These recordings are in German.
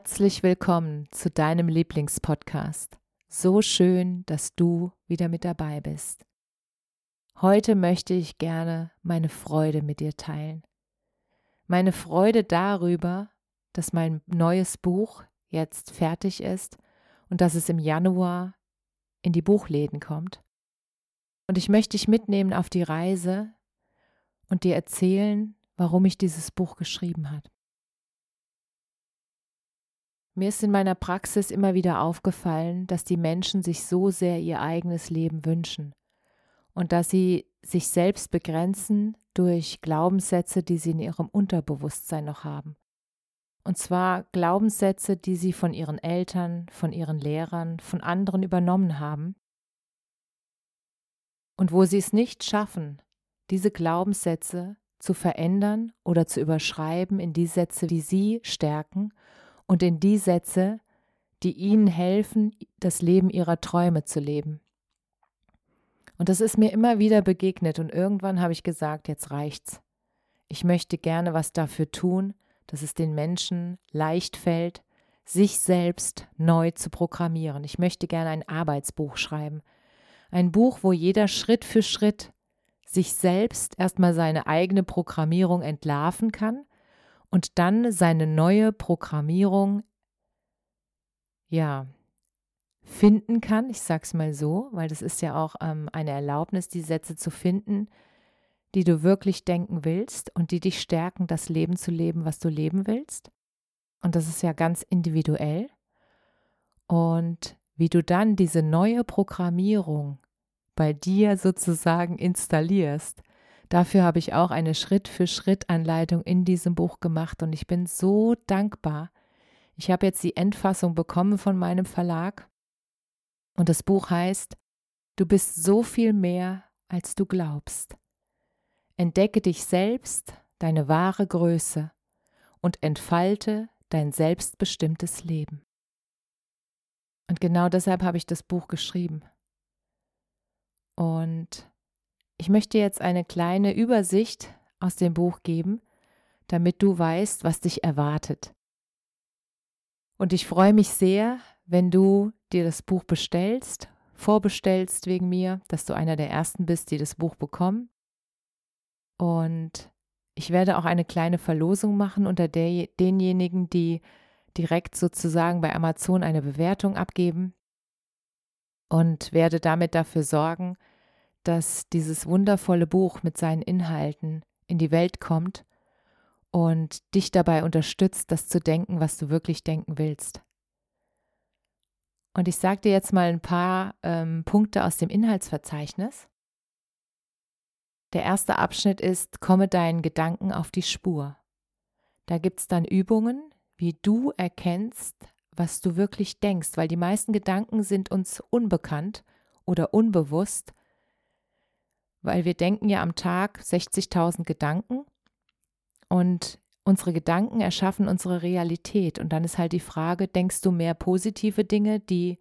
Herzlich willkommen zu deinem Lieblingspodcast. So schön, dass du wieder mit dabei bist. Heute möchte ich gerne meine Freude mit dir teilen. Meine Freude darüber, dass mein neues Buch jetzt fertig ist und dass es im Januar in die Buchläden kommt. Und ich möchte dich mitnehmen auf die Reise und dir erzählen, warum ich dieses Buch geschrieben habe. Mir ist in meiner Praxis immer wieder aufgefallen, dass die Menschen sich so sehr ihr eigenes Leben wünschen und dass sie sich selbst begrenzen durch Glaubenssätze, die sie in ihrem Unterbewusstsein noch haben. Und zwar Glaubenssätze, die sie von ihren Eltern, von ihren Lehrern, von anderen übernommen haben. Und wo sie es nicht schaffen, diese Glaubenssätze zu verändern oder zu überschreiben in die Sätze, die sie stärken und in die Sätze, die ihnen helfen, das Leben ihrer Träume zu leben. Und das ist mir immer wieder begegnet und irgendwann habe ich gesagt, jetzt reicht's. Ich möchte gerne was dafür tun, dass es den Menschen leicht fällt, sich selbst neu zu programmieren. Ich möchte gerne ein Arbeitsbuch schreiben. Ein Buch, wo jeder Schritt für Schritt sich selbst erstmal seine eigene Programmierung entlarven kann und dann seine neue Programmierung ja finden kann. Ich sag's mal so, weil das ist ja auch ähm, eine Erlaubnis, die Sätze zu finden, die du wirklich denken willst und die dich stärken, das Leben zu leben, was du leben willst. Und das ist ja ganz individuell. Und wie du dann diese neue Programmierung bei dir sozusagen installierst, dafür habe ich auch eine Schritt-für-Schritt-Anleitung in diesem Buch gemacht und ich bin so dankbar. Ich habe jetzt die Endfassung bekommen von meinem Verlag und das Buch heißt, du bist so viel mehr, als du glaubst. Entdecke dich selbst, deine wahre Größe und entfalte dein selbstbestimmtes Leben. Und genau deshalb habe ich das Buch geschrieben. Und ich möchte jetzt eine kleine Übersicht aus dem Buch geben, damit du weißt, was dich erwartet. Und ich freue mich sehr, wenn du dir das Buch bestellst, vorbestellst wegen mir, dass du einer der ersten bist, die das Buch bekommen. Und ich werde auch eine kleine Verlosung machen unter der, denjenigen, die direkt sozusagen bei Amazon eine Bewertung abgeben und werde damit dafür sorgen, dass dieses wundervolle Buch mit seinen Inhalten in die Welt kommt und dich dabei unterstützt, das zu denken, was du wirklich denken willst. Und ich sage dir jetzt mal ein paar ähm, Punkte aus dem Inhaltsverzeichnis. Der erste Abschnitt ist, komme deinen Gedanken auf die Spur. Da gibt es dann Übungen, wie du erkennst, was du wirklich denkst, weil die meisten Gedanken sind uns unbekannt oder unbewusst, weil wir denken ja am Tag 60.000 Gedanken und Unsere Gedanken erschaffen unsere Realität. Und dann ist halt die Frage, denkst du mehr positive Dinge, die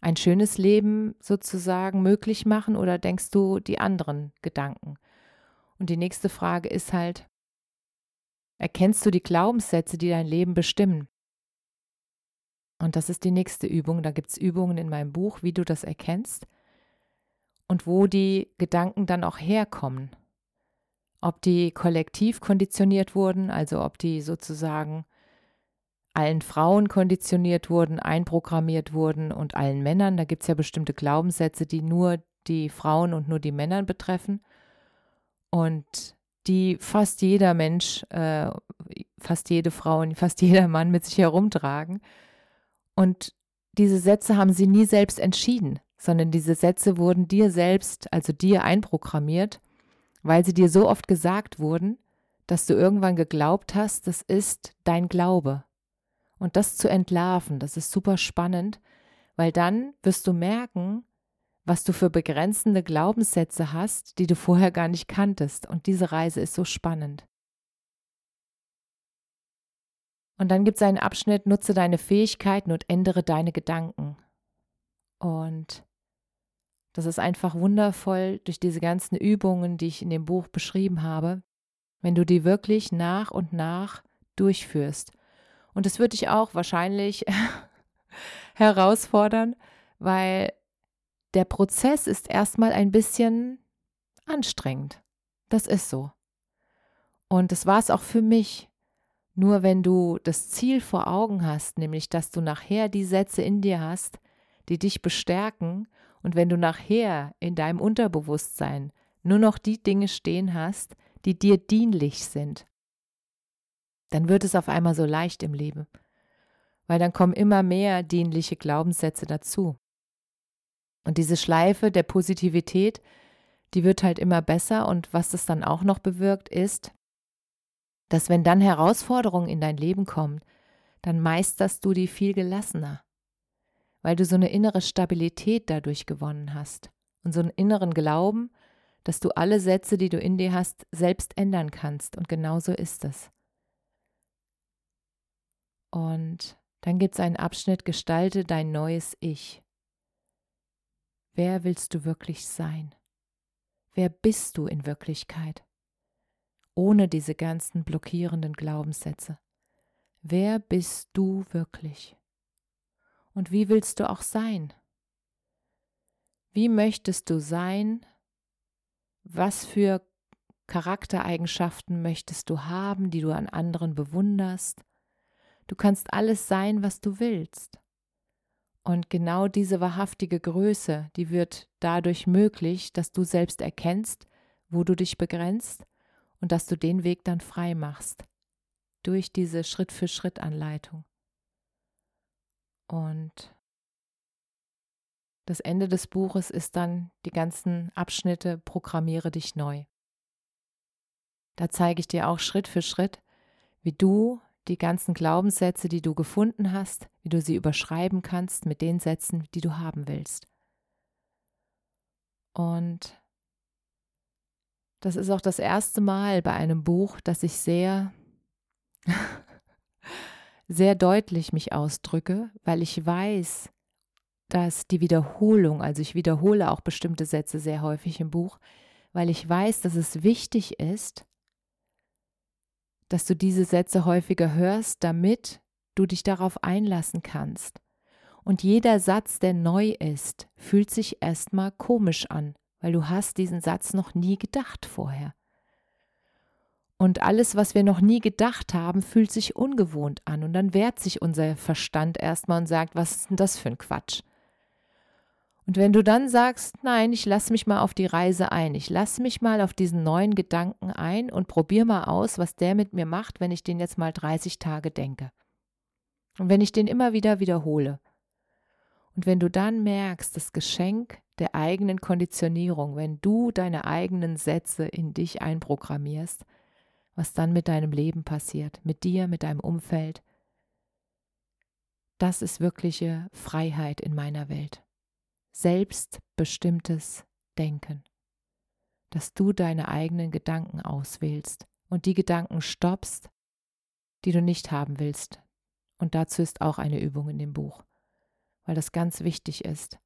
ein schönes Leben sozusagen möglich machen, oder denkst du die anderen Gedanken? Und die nächste Frage ist halt, erkennst du die Glaubenssätze, die dein Leben bestimmen? Und das ist die nächste Übung. Da gibt es Übungen in meinem Buch, wie du das erkennst und wo die Gedanken dann auch herkommen ob die kollektiv konditioniert wurden, also ob die sozusagen allen Frauen konditioniert wurden, einprogrammiert wurden und allen Männern. Da gibt es ja bestimmte Glaubenssätze, die nur die Frauen und nur die Männer betreffen und die fast jeder Mensch, äh, fast jede Frau und fast jeder Mann mit sich herumtragen. Und diese Sätze haben sie nie selbst entschieden, sondern diese Sätze wurden dir selbst, also dir einprogrammiert, weil sie dir so oft gesagt wurden, dass du irgendwann geglaubt hast, das ist dein Glaube. Und das zu entlarven, das ist super spannend, weil dann wirst du merken, was du für begrenzende Glaubenssätze hast, die du vorher gar nicht kanntest. Und diese Reise ist so spannend. Und dann gibt es einen Abschnitt, nutze deine Fähigkeiten und ändere deine Gedanken. Und das ist einfach wundervoll durch diese ganzen Übungen, die ich in dem Buch beschrieben habe, wenn du die wirklich nach und nach durchführst. Und es wird dich auch wahrscheinlich herausfordern, weil der Prozess ist erstmal ein bisschen anstrengend. Das ist so. Und das war es auch für mich. Nur wenn du das Ziel vor Augen hast, nämlich dass du nachher die Sätze in dir hast, die dich bestärken, und wenn du nachher in deinem Unterbewusstsein nur noch die Dinge stehen hast, die dir dienlich sind, dann wird es auf einmal so leicht im Leben, weil dann kommen immer mehr dienliche Glaubenssätze dazu. Und diese Schleife der Positivität, die wird halt immer besser. Und was das dann auch noch bewirkt ist, dass wenn dann Herausforderungen in dein Leben kommen, dann meisterst du die viel gelassener, weil du so eine innere Stabilität dadurch gewonnen hast und so einen inneren Glauben, dass du alle Sätze, die du in dir hast, selbst ändern kannst. Und genau so ist es. Und dann gibt es einen Abschnitt, gestalte dein neues Ich. Wer willst du wirklich sein? Wer bist du in Wirklichkeit? Ohne diese ganzen blockierenden Glaubenssätze. Wer bist du wirklich? Und wie willst du auch sein? Wie möchtest du sein? Was für Charaktereigenschaften möchtest du haben, die du an anderen bewunderst? Du kannst alles sein, was du willst. Und genau diese wahrhaftige Größe, die wird dadurch möglich, dass du selbst erkennst, wo du dich begrenzt und dass du den Weg dann frei machst. Durch diese Schritt-für-Schritt-Anleitung. Und das Ende des Buches ist dann die ganzen Abschnitte Programmiere dich neu. Da zeige ich dir auch Schritt für Schritt, wie du die ganzen Glaubenssätze, die du gefunden hast, wie du sie überschreiben kannst mit den Sätzen, die du haben willst. Und das ist auch das erste Mal bei einem Buch, dass ich sehr, sehr deutlich mich ausdrücke, weil ich weiß, dass die Wiederholung, also ich wiederhole auch bestimmte Sätze sehr häufig im Buch, weil ich weiß, dass es wichtig ist, dass du diese Sätze häufiger hörst, damit du dich darauf einlassen kannst. Und jeder Satz, der neu ist, fühlt sich erstmal komisch an, weil du hast diesen Satz noch nie gedacht vorher. Und alles, was wir noch nie gedacht haben, fühlt sich ungewohnt an. Und dann wehrt sich unser Verstand erstmal und sagt, was ist denn das für ein Quatsch? Und wenn du dann sagst, nein, ich lasse mich mal auf die Reise ein, ich lasse mich mal auf diesen neuen Gedanken ein und probiere mal aus, was der mit mir macht, wenn ich den jetzt mal 30 Tage denke. Und wenn ich den immer wieder wiederhole. Und wenn du dann merkst, das Geschenk der eigenen Konditionierung, wenn du deine eigenen Sätze in dich einprogrammierst, was dann mit deinem Leben passiert, mit dir, mit deinem Umfeld, das ist wirkliche Freiheit in meiner Welt. Selbstbestimmtes Denken, dass du deine eigenen Gedanken auswählst und die Gedanken stoppst, die du nicht haben willst. Und dazu ist auch eine Übung in dem Buch, weil das ganz wichtig ist,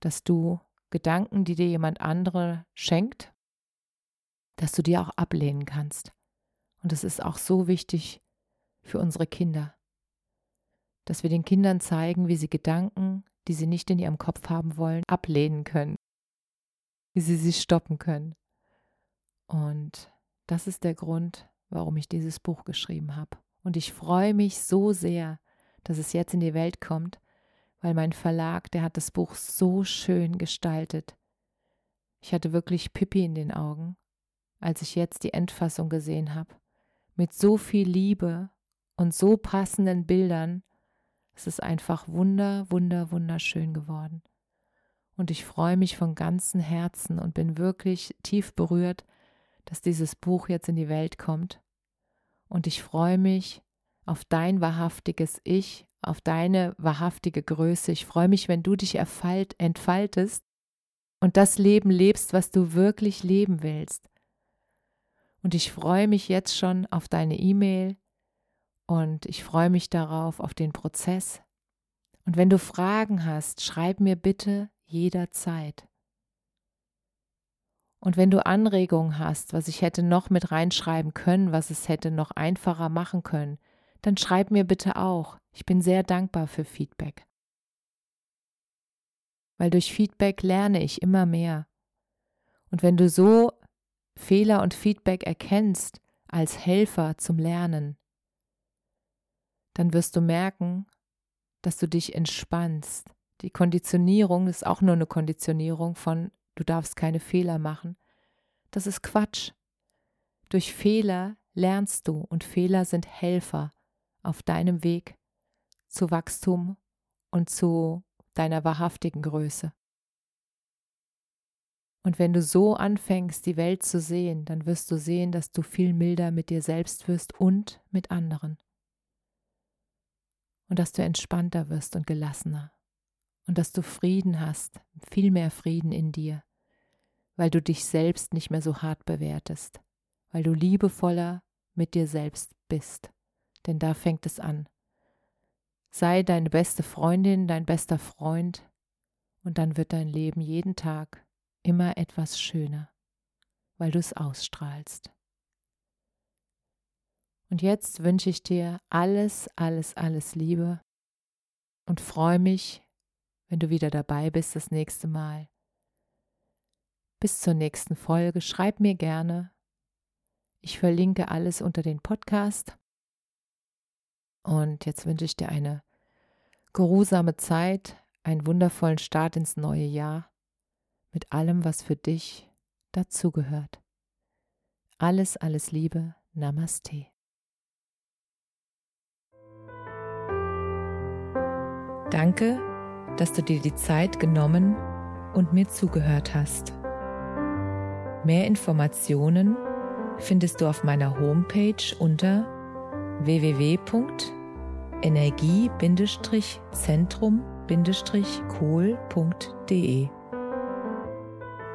dass du Gedanken, die dir jemand andere schenkt, dass du die auch ablehnen kannst. Und es ist auch so wichtig für unsere Kinder, dass wir den Kindern zeigen, wie sie Gedanken, die sie nicht in ihrem Kopf haben wollen, ablehnen können, wie sie sie stoppen können. Und das ist der Grund, warum ich dieses Buch geschrieben habe. Und ich freue mich so sehr, dass es jetzt in die Welt kommt, weil mein Verlag, der hat das Buch so schön gestaltet. Ich hatte wirklich Pippi in den Augen, als ich jetzt die Endfassung gesehen habe. Mit so viel Liebe und so passenden Bildern Es ist einfach wunder, wunder, wunderschön geworden. Und ich freue mich von ganzem Herzen und bin wirklich tief berührt, dass dieses Buch jetzt in die Welt kommt. Und ich freue mich auf dein wahrhaftiges Ich, auf deine wahrhaftige Größe. Ich freue mich, wenn du dich entfaltest und das Leben lebst, was du wirklich leben willst. Und ich freue mich jetzt schon auf deine E-Mail und ich freue mich darauf, auf den Prozess. Und wenn du Fragen hast, schreib mir bitte jederzeit. Und wenn du Anregungen hast, was ich hätte noch mit reinschreiben können, was es hätte noch einfacher machen können, dann schreib mir bitte auch. Ich bin sehr dankbar für Feedback. Weil durch Feedback lerne ich immer mehr. Und wenn du so Fehler und Feedback erkennst als Helfer zum Lernen, dann wirst du merken, dass du dich entspannst. Die Konditionierung ist auch nur eine Konditionierung von du darfst keine Fehler machen. Das ist Quatsch. Durch Fehler lernst du und Fehler sind Helfer auf deinem Weg zu Wachstum und zu deiner wahrhaftigen Größe. Und wenn du so anfängst, die Welt zu sehen, dann wirst du sehen, dass du viel milder mit dir selbst wirst und mit anderen. Und dass du entspannter wirst und gelassener. Und dass du Frieden hast, viel mehr Frieden in dir, weil du dich selbst nicht mehr so hart bewertest, weil du liebevoller mit dir selbst bist. Denn da fängt es an. Sei deine beste Freundin, dein bester Freund, und dann wird dein Leben jeden Tag immer etwas schöner, weil du es ausstrahlst. Und jetzt wünsche ich dir alles, alles, alles Liebe und freue mich, wenn du wieder dabei bist das nächste Mal. Bis zur nächsten Folge. Schreib mir gerne. Ich verlinke alles unter den Podcast. Und jetzt wünsche ich dir eine geruhsame Zeit, einen wundervollen Start ins neue Jahr mit allem, was für dich dazugehört. Alles, alles Liebe. Namaste. Danke, dass du dir die Zeit genommen und mir zugehört hast. Mehr Informationen findest du auf meiner Homepage unter www.energie-zentrum-kohl.de.